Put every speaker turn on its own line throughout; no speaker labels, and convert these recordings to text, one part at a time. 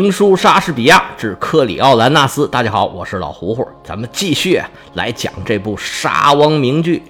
评书莎士比亚之克里奥兰纳斯。大家好，我是老胡胡，咱们继续来讲这部沙翁名剧。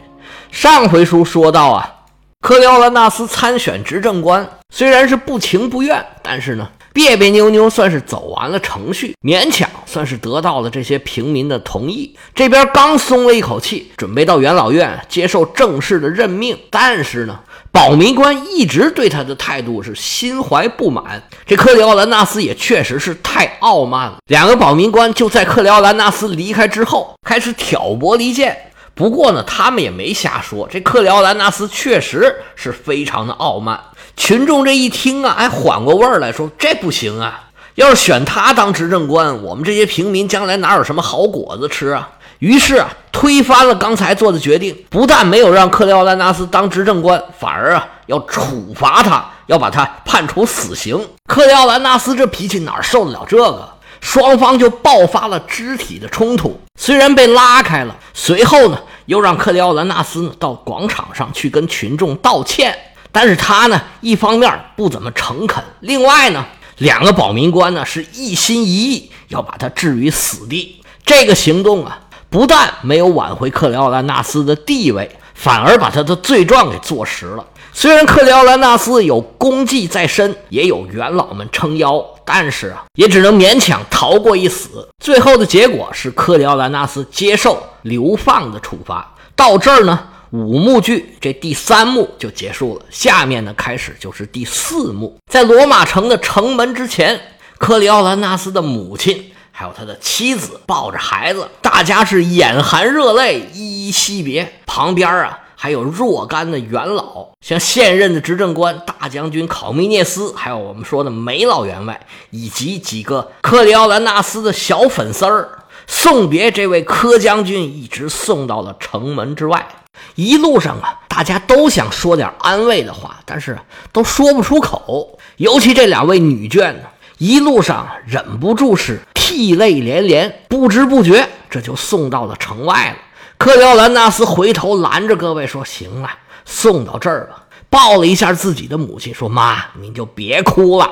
上回书说到啊，克里奥兰纳斯参选执政官，虽然是不情不愿，但是呢，别别扭扭算是走完了程序，勉强算是得到了这些平民的同意。这边刚松了一口气，准备到元老院接受正式的任命，但是呢。保民官一直对他的态度是心怀不满，这克里奥兰纳斯也确实是太傲慢了。两个保民官就在克里奥兰纳斯离开之后开始挑拨离间。不过呢，他们也没瞎说，这克里奥兰纳斯确实是非常的傲慢。群众这一听啊，哎，缓过味儿来说，这不行啊！要是选他当执政官，我们这些平民将来哪有什么好果子吃啊？于是啊，推翻了刚才做的决定，不但没有让克里奥兰纳斯当执政官，反而啊要处罚他，要把他判处死刑。克里奥兰纳斯这脾气哪受得了这个？双方就爆发了肢体的冲突，虽然被拉开了，随后呢又让克里奥兰纳斯呢到广场上去跟群众道歉，但是他呢一方面不怎么诚恳，另外呢两个保民官呢是一心一意要把他置于死地。这个行动啊。不但没有挽回克里奥兰纳斯的地位，反而把他的罪状给坐实了。虽然克里奥兰纳斯有功绩在身，也有元老们撑腰，但是啊，也只能勉强逃过一死。最后的结果是克里奥兰纳斯接受流放的处罚。到这儿呢，五幕剧这第三幕就结束了。下面呢，开始就是第四幕，在罗马城的城门之前，克里奥兰纳斯的母亲。还有他的妻子抱着孩子，大家是眼含热泪，依依惜别。旁边啊，还有若干的元老，像现任的执政官大将军考米涅斯，还有我们说的梅老员外，以及几个克里奥兰纳斯的小粉丝儿，送别这位柯将军，一直送到了城门之外。一路上啊，大家都想说点安慰的话，但是都说不出口。尤其这两位女眷呢，一路上忍不住是。涕泪连连，不知不觉这就送到了城外了。克里奥兰纳斯回头拦着各位说：“行了，送到这儿吧。”抱了一下自己的母亲，说：“妈，您就别哭了，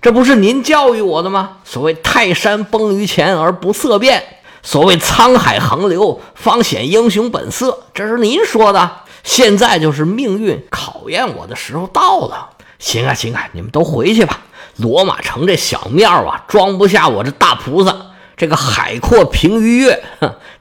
这不是您教育我的吗？所谓泰山崩于前而不色变，所谓沧海横流方显英雄本色，这是您说的。现在就是命运考验我的时候到了。行啊，行啊，你们都回去吧。”罗马城这小庙啊，装不下我这大菩萨。这个海阔凭鱼跃，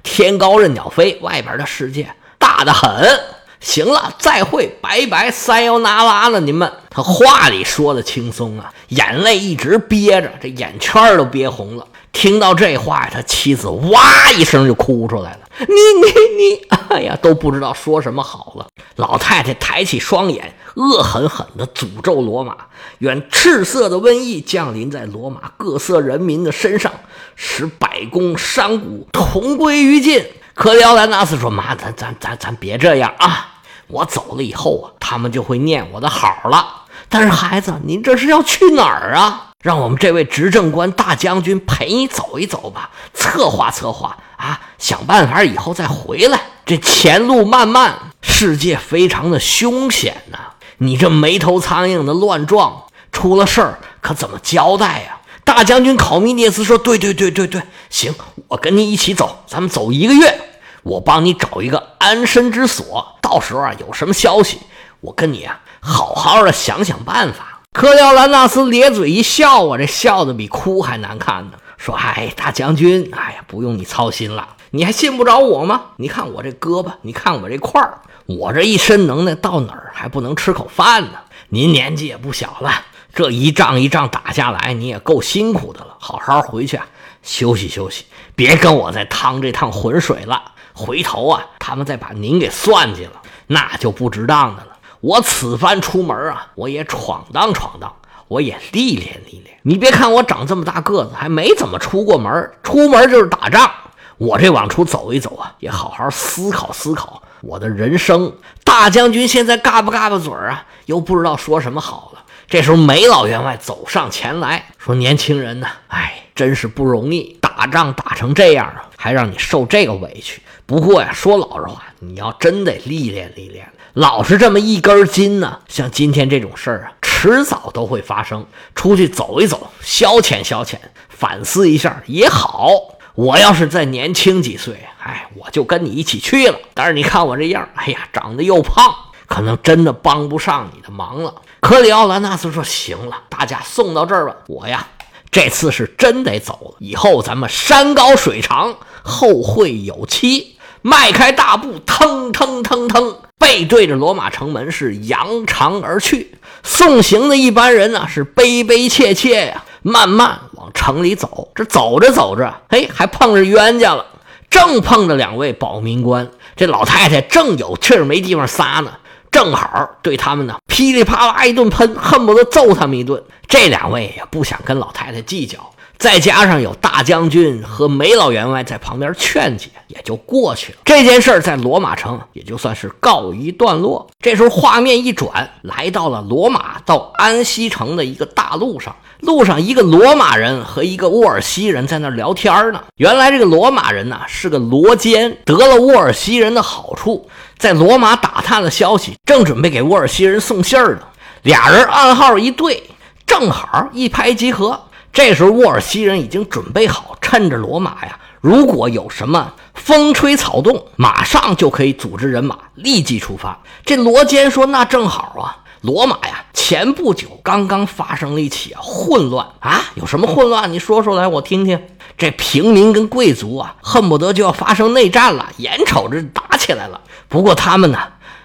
天高任鸟飞，外边的世界大得很。行了，再会，拜拜，三幺那拉了，你们。他话里说的轻松啊，眼泪一直憋着，这眼圈都憋红了。听到这话，他妻子哇一声就哭出来了。你你你，哎呀，都不知道说什么好了。老太太抬起双眼，恶狠狠地诅咒罗马，愿赤色的瘟疫降临在罗马各色人民的身上，使百工山谷同归于尽。克里奥兰纳斯说：“妈，咱咱咱咱别这样啊！我走了以后啊，他们就会念我的好了。但是孩子，您这是要去哪儿啊？”让我们这位执政官大将军陪你走一走吧，策划策划啊，想办法以后再回来。这前路漫漫，世界非常的凶险呐！你这没头苍蝇的乱撞，出了事儿可怎么交代呀？大将军考米涅斯说：“对对对对对，行，我跟你一起走，咱们走一个月，我帮你找一个安身之所。到时候啊，有什么消息，我跟你啊好好的想想办法。”克廖兰纳斯咧嘴一笑啊，这笑的比哭还难看呢。说：“哎，大将军，哎呀，不用你操心了，你还信不着我吗？你看我这胳膊，你看我这块儿，我这一身能耐，到哪儿还不能吃口饭呢？您年纪也不小了，这一仗一仗打下来，你也够辛苦的了。好好回去啊，休息休息，别跟我再趟这趟浑水了。回头啊，他们再把您给算计了，那就不值当的了。”我此番出门啊，我也闯荡闯荡，我也历练历练。你别看我长这么大个子，还没怎么出过门，出门就是打仗。我这往出走一走啊，也好好思考思考我的人生。大将军现在嘎巴嘎巴嘴啊，又不知道说什么好了。这时候梅老员外走上前来说：“年轻人呢，哎，真是不容易，打仗打成这样啊，还让你受这个委屈。不过呀，说老实话，你要真得历练历练，老是这么一根筋呢，像今天这种事儿啊，迟早都会发生。出去走一走，消遣消遣，反思一下也好。我要是再年轻几岁，哎，我就跟你一起去了。但是你看我这样，哎呀，长得又胖，可能真的帮不上你的忙了。克里奥兰纳斯说：“行了，大家送到这儿吧，我呀。”这次是真得走了，以后咱们山高水长，后会有期。迈开大步，腾腾腾腾，背对着罗马城门是扬长而去。送行的一般人呢是悲悲切切呀，慢慢往城里走。这走着走着，嘿，还碰着冤家了，正碰着两位保民官。这老太太正有气儿没地方撒呢。正好对他们呢噼里啪啦一顿喷，恨不得揍他们一顿。这两位也不想跟老太太计较，再加上有大将军和梅老员外在旁边劝解，也就过去了。这件事儿在罗马城也就算是告一段落。这时候画面一转，来到了罗马到安西城的一个大路上。路上一个罗马人和一个沃尔西人在那聊天呢。原来这个罗马人呢是个罗奸，得了沃尔西人的好处。在罗马打探了消息，正准备给沃尔西人送信儿呢。俩人暗号一对，正好一拍即合。这时候沃尔西人已经准备好，趁着罗马呀，如果有什么风吹草动，马上就可以组织人马立即出发。这罗坚说：“那正好啊，罗马呀，前不久刚刚发生了一起混乱啊，有什么混乱？你说说来，我听听。这平民跟贵族啊，恨不得就要发生内战了，眼瞅着打起来了。”不过他们呢，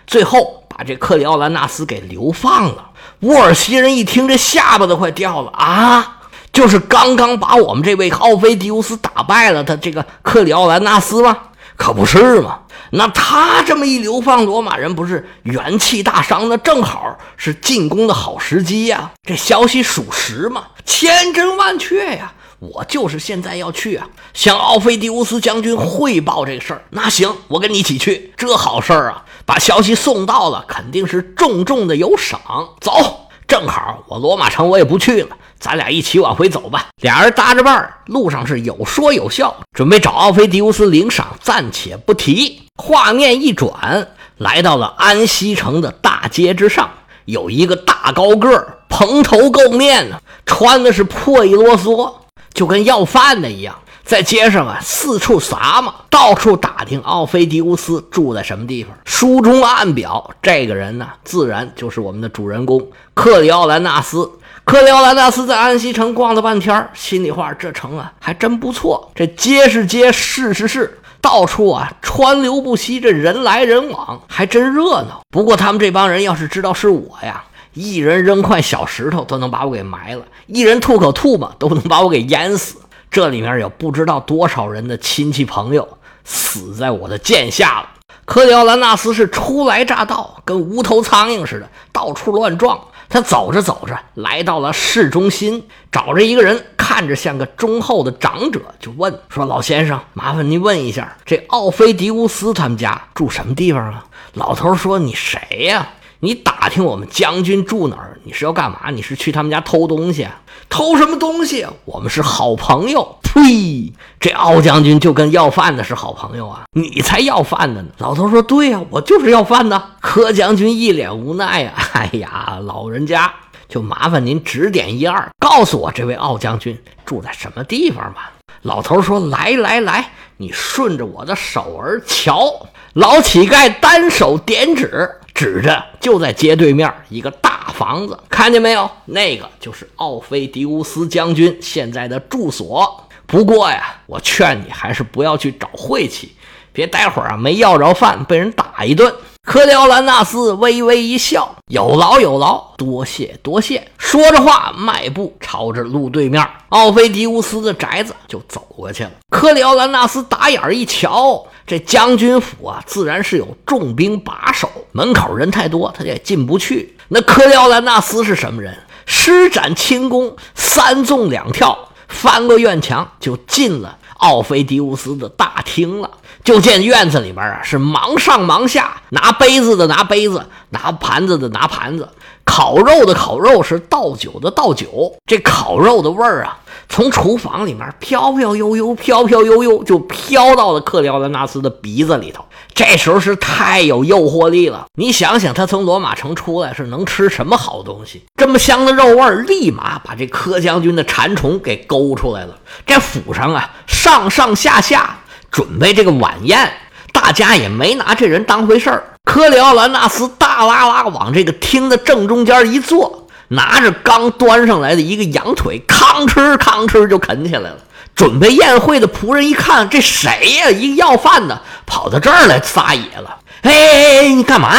最后把这克里奥兰纳斯给流放了。沃尔西人一听，这下巴都快掉了啊！就是刚刚把我们这位奥菲迪乌斯打败了的这个克里奥兰纳斯吗？可不是嘛！那他这么一流放，罗马人不是元气大伤？那正好是进攻的好时机呀！这消息属实吗？千真万确呀！我就是现在要去啊，向奥菲迪乌斯将军汇报这个事儿。那行，我跟你一起去。这好事儿啊，把消息送到了，肯定是重重的有赏。走，正好我罗马城我也不去了，咱俩一起往回走吧。俩人搭着伴儿，路上是有说有笑，准备找奥菲迪乌斯领赏，暂且不提。画面一转，来到了安西城的大街之上，有一个大高个，蓬头垢面呢，穿的是破衣啰嗦。就跟要饭的一样，在街上啊四处撒嘛，到处打听奥菲迪乌斯住在什么地方。书中暗表，这个人呢，自然就是我们的主人公克里奥兰纳斯。克里奥兰纳斯在安息城逛了半天，心里话：这城啊还真不错，这街是街，市是市，到处啊川流不息，这人来人往，还真热闹。不过他们这帮人要是知道是我呀。一人扔块小石头都能把我给埋了，一人吐口唾沫都能把我给淹死。这里面有不知道多少人的亲戚朋友死在我的剑下了。科里奥兰纳斯是初来乍到，跟无头苍蝇似的，到处乱撞。他走着走着，来到了市中心，找着一个人，看着像个忠厚的长者，就问说：“老先生，麻烦您问一下，这奥菲迪乌斯他们家住什么地方啊？”老头说：“你谁呀？”你打听我们将军住哪儿？你是要干嘛？你是去他们家偷东西？偷什么东西？我们是好朋友。呸！这奥将军就跟要饭的是好朋友啊！你才要饭的呢！老头说：“对呀，我就是要饭的。”柯将军一脸无奈呀：“哎呀，老人家，就麻烦您指点一二，告诉我这位奥将军住在什么地方吧。”老头说：“来来来，你顺着我的手儿瞧。”老乞丐单手点指。指着就在街对面一个大房子，看见没有？那个就是奥菲迪乌斯将军现在的住所。不过呀，我劝你还是不要去找晦气，别待会儿啊没要着饭被人打一顿。科里奥兰纳斯微微一笑：“有劳有劳，多谢多谢。”说着话，迈步朝着路对面奥菲迪乌斯的宅子就走过去了。科里奥兰纳斯打眼一瞧。这将军府啊，自然是有重兵把守，门口人太多，他也进不去。那科里奥兰纳斯是什么人？施展轻功，三纵两跳，翻过院墙就进了奥菲迪乌斯的大厅了。就见院子里边啊，是忙上忙下，拿杯子的拿杯子，拿盘子的拿盘子，烤肉的烤肉，是倒酒的倒酒。这烤肉的味儿啊，从厨房里面飘飘悠悠、飘飘悠悠，就飘到了克里奥兰纳斯的鼻子里头。这时候是太有诱惑力了。你想想，他从罗马城出来是能吃什么好东西？这么香的肉味儿，立马把这柯将军的馋虫给勾出来了。这府上啊，上上下下。准备这个晚宴，大家也没拿这人当回事儿。科里奥兰纳斯大拉拉往这个厅的正中间一坐，拿着刚端上来的一个羊腿，吭哧吭哧就啃起来了。准备宴会的仆人一看，这谁呀？一个要饭的跑到这儿来撒野了。哎，你干嘛？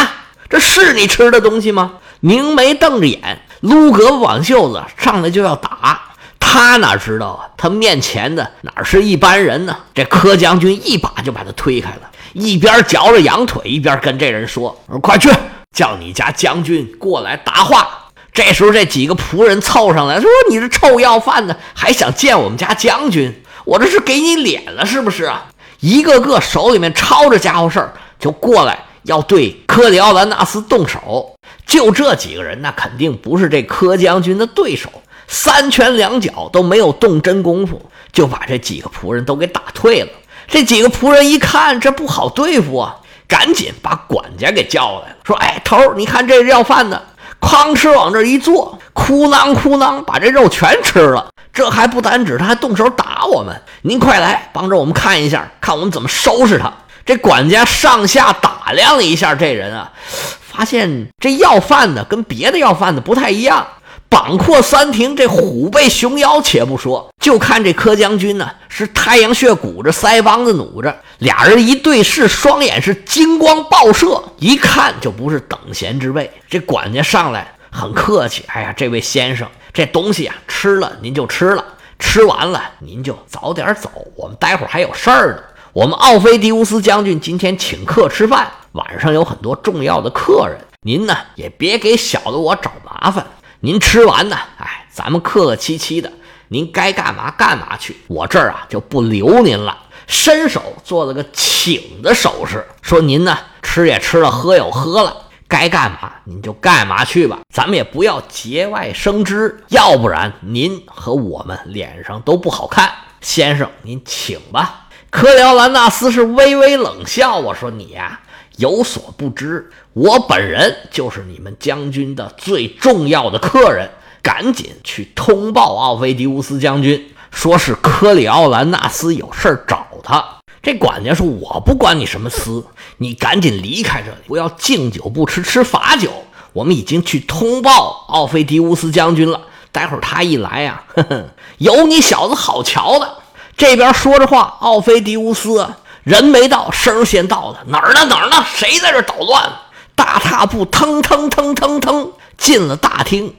这是你吃的东西吗？凝眉瞪着眼，撸胳膊挽袖子，上来就要打。他哪知道啊？他面前的哪是一般人呢？这柯将军一把就把他推开了，一边嚼着羊腿，一边跟这人说：“快去叫你家将军过来答话。”这时候，这几个仆人凑上来说：“你这臭要饭的，还想见我们家将军？我这是给你脸了是不是啊？”一个个手里面抄着家伙事儿，就过来要对科里奥兰纳斯动手。就这几个人，那肯定不是这柯将军的对手。三拳两脚都没有动真功夫，就把这几个仆人都给打退了。这几个仆人一看这不好对付啊，赶紧把管家给叫来了，说：“哎，头你看这要饭的，哐哧往这一坐，哭囊哭囊把这肉全吃了。这还不单止，他还动手打我们。您快来帮着我们看一下，看我们怎么收拾他。”这管家上下打量了一下这人啊，发现这要饭的跟别的要饭的不太一样。膀阔三庭，这虎背熊腰，且不说，就看这柯将军呢，是太阳穴鼓着，腮帮子努着，俩人一对视，双眼是金光爆射，一看就不是等闲之辈。这管家上来很客气，哎呀，这位先生，这东西啊，吃了您就吃了，吃完了您就早点走，我们待会儿还有事儿呢。我们奥菲迪乌斯将军今天请客吃饭，晚上有很多重要的客人，您呢也别给小的我找麻烦。您吃完呢，哎，咱们客客气气的，您该干嘛干嘛去，我这儿啊就不留您了。伸手做了个请的手势，说您呢吃也吃了，喝也喝了，该干嘛您就干嘛去吧，咱们也不要节外生枝，要不然您和我们脸上都不好看。先生，您请吧。科辽兰纳斯是微微冷笑，我说你呀。有所不知，我本人就是你们将军的最重要的客人。赶紧去通报奥菲迪乌斯将军，说是科里奥兰纳斯有事找他。这管家说：“我不管你什么私，你赶紧离开这里，不要敬酒不吃吃罚酒。我们已经去通报奥菲迪乌斯将军了，待会儿他一来呀，呵呵，有你小子好瞧的。”这边说着话，奥菲迪乌斯。人没到，声先到了。哪儿呢？哪儿呢？谁在这捣乱？大踏步腾腾腾腾腾进了大厅，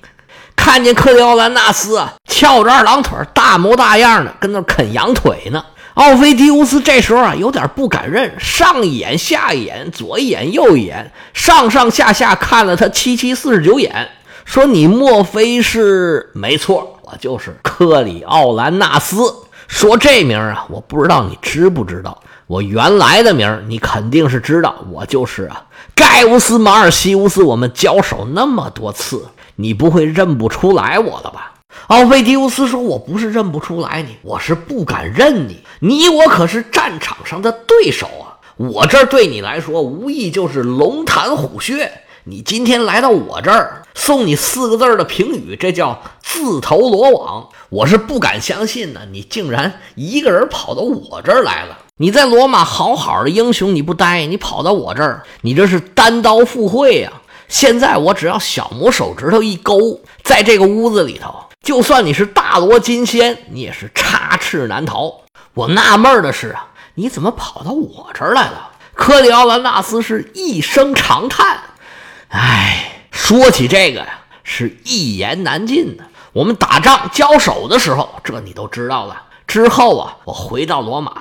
看见克里奥兰纳斯啊，翘着二郎腿，大模大样的跟那啃羊腿呢。奥菲迪乌斯这时候啊，有点不敢认，上一眼下一眼，左一眼右一眼，上上下下看了他七七四十九眼，说：“你莫非是？没错，我就是克里奥兰纳斯。说这名啊，我不知道你知不知道。”我原来的名儿你肯定是知道，我就是啊，盖乌斯·马尔西乌斯。我们交手那么多次，你不会认不出来我了吧？奥菲迪乌斯说：“我不是认不出来你，我是不敢认你。你我可是战场上的对手啊！我这对你来说，无疑就是龙潭虎穴。你今天来到我这儿，送你四个字的评语，这叫自投罗网。我是不敢相信呢，你竟然一个人跑到我这儿来了。”你在罗马好好的英雄，你不待，你跑到我这儿，你这是单刀赴会呀！现在我只要小拇手指头一勾，在这个屋子里头，就算你是大罗金仙，你也是插翅难逃。我纳闷的是啊，你怎么跑到我这儿来了？科里奥兰纳斯是一声长叹，唉，说起这个呀，是一言难尽的。我们打仗交手的时候，这你都知道了。之后啊，我回到罗马。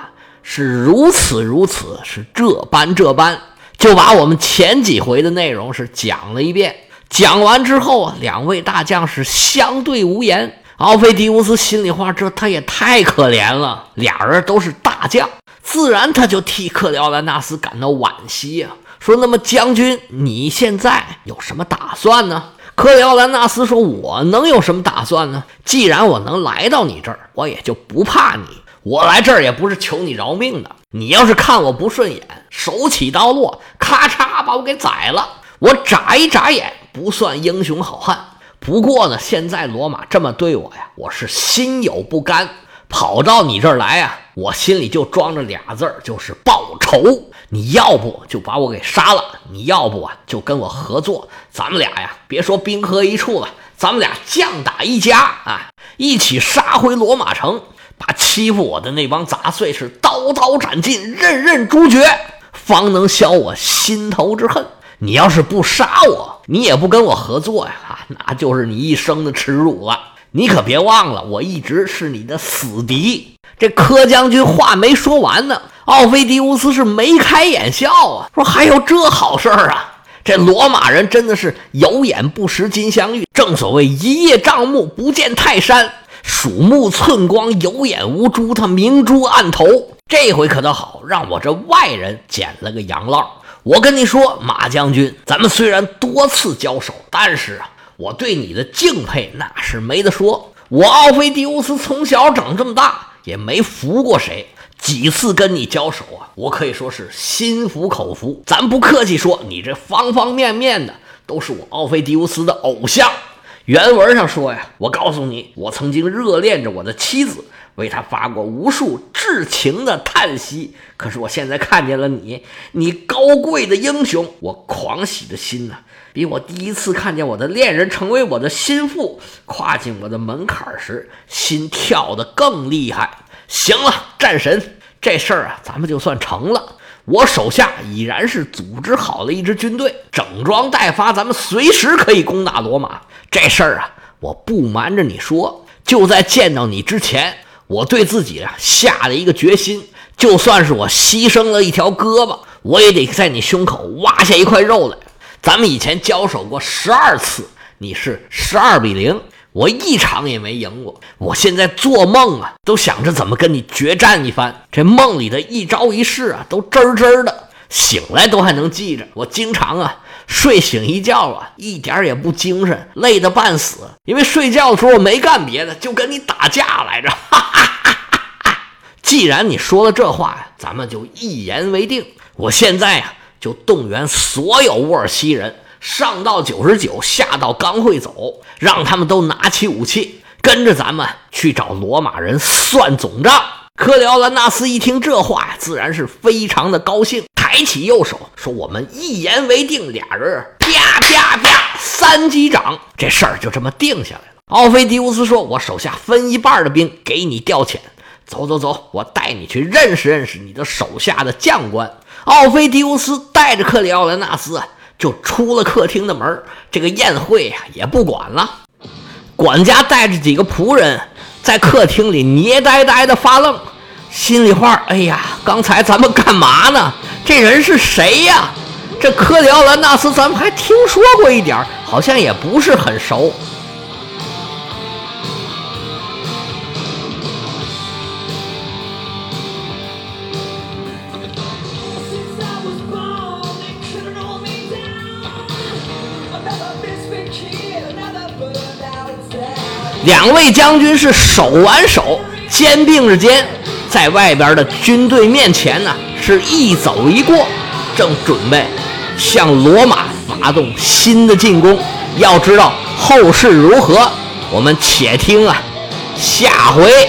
是如此如此，是这般这般，就把我们前几回的内容是讲了一遍。讲完之后啊，两位大将是相对无言。奥菲迪乌斯心里话，这他也太可怜了。俩人都是大将，自然他就替克里奥兰纳斯感到惋惜呀。说：“那么将军，你现在有什么打算呢？”克里奥兰纳斯说：“我能有什么打算呢？既然我能来到你这儿，我也就不怕你。我来这儿也不是求你饶命的。你要是看我不顺眼，手起刀落，咔嚓把我给宰了，我眨一眨眼，不算英雄好汉。不过呢，现在罗马这么对我呀，我是心有不甘。跑到你这儿来呀，我心里就装着俩字儿，就是报仇。你要不就把我给杀了，你要不啊就跟我合作，咱们俩呀，别说兵合一处了，咱们俩将打一家啊，一起杀回罗马城，把欺负我的那帮杂碎是刀刀斩尽，刃刃诛绝，方能消我心头之恨。你要是不杀我，你也不跟我合作呀，啊那就是你一生的耻辱了。你可别忘了，我一直是你的死敌。这柯将军话没说完呢，奥菲迪乌斯是眉开眼笑啊，说还有这好事儿啊！这罗马人真的是有眼不识金镶玉，正所谓一叶障目不见泰山，鼠目寸光有眼无珠，他明珠暗投。这回可倒好，让我这外人捡了个洋烙。我跟你说，马将军，咱们虽然多次交手，但是啊。我对你的敬佩那是没得说。我奥菲迪乌斯从小长这么大，也没服过谁。几次跟你交手啊，我可以说是心服口服。咱不客气说，你这方方面面的都是我奥菲迪乌斯的偶像。原文上说呀，我告诉你，我曾经热恋着我的妻子，为他发过无数至情的叹息。可是我现在看见了你，你高贵的英雄，我狂喜的心呐。比我第一次看见我的恋人成为我的心腹，跨进我的门槛时，心跳得更厉害。行了，战神，这事儿啊，咱们就算成了。我手下已然是组织好了一支军队，整装待发，咱们随时可以攻打罗马。这事儿啊，我不瞒着你说，就在见到你之前，我对自己啊下了一个决心，就算是我牺牲了一条胳膊，我也得在你胸口挖下一块肉来。咱们以前交手过十二次，你是十二比零，我一场也没赢过。我现在做梦啊，都想着怎么跟你决战一番。这梦里的一招一式啊，都真真的，醒来都还能记着。我经常啊，睡醒一觉啊，一点也不精神，累得半死。因为睡觉的时候没干别的，就跟你打架来着。哈哈哈哈既然你说了这话，咱们就一言为定。我现在啊。就动员所有沃尔西人，上到九十九，下到刚会走，让他们都拿起武器，跟着咱们去找罗马人算总账。克里奥兰纳斯一听这话呀，自然是非常的高兴，抬起右手说：“我们一言为定。”俩人啪啪啪三击掌，这事儿就这么定下来了。奥菲迪乌斯说：“我手下分一半的兵给你调遣，走走走，我带你去认识认识你的手下的将官。”奥菲迪乌斯带着克里奥兰纳斯就出了客厅的门这个宴会呀也不管了。管家带着几个仆人在客厅里捏呆呆的发愣，心里话：哎呀，刚才咱们干嘛呢？这人是谁呀？这科里奥兰纳斯咱们还听说过一点，好像也不是很熟。两位将军是手挽手，肩并着肩，在外边的军队面前呢，是一走一过，正准备向罗马发动新的进攻。要知道后事如何，我们且听啊，下回。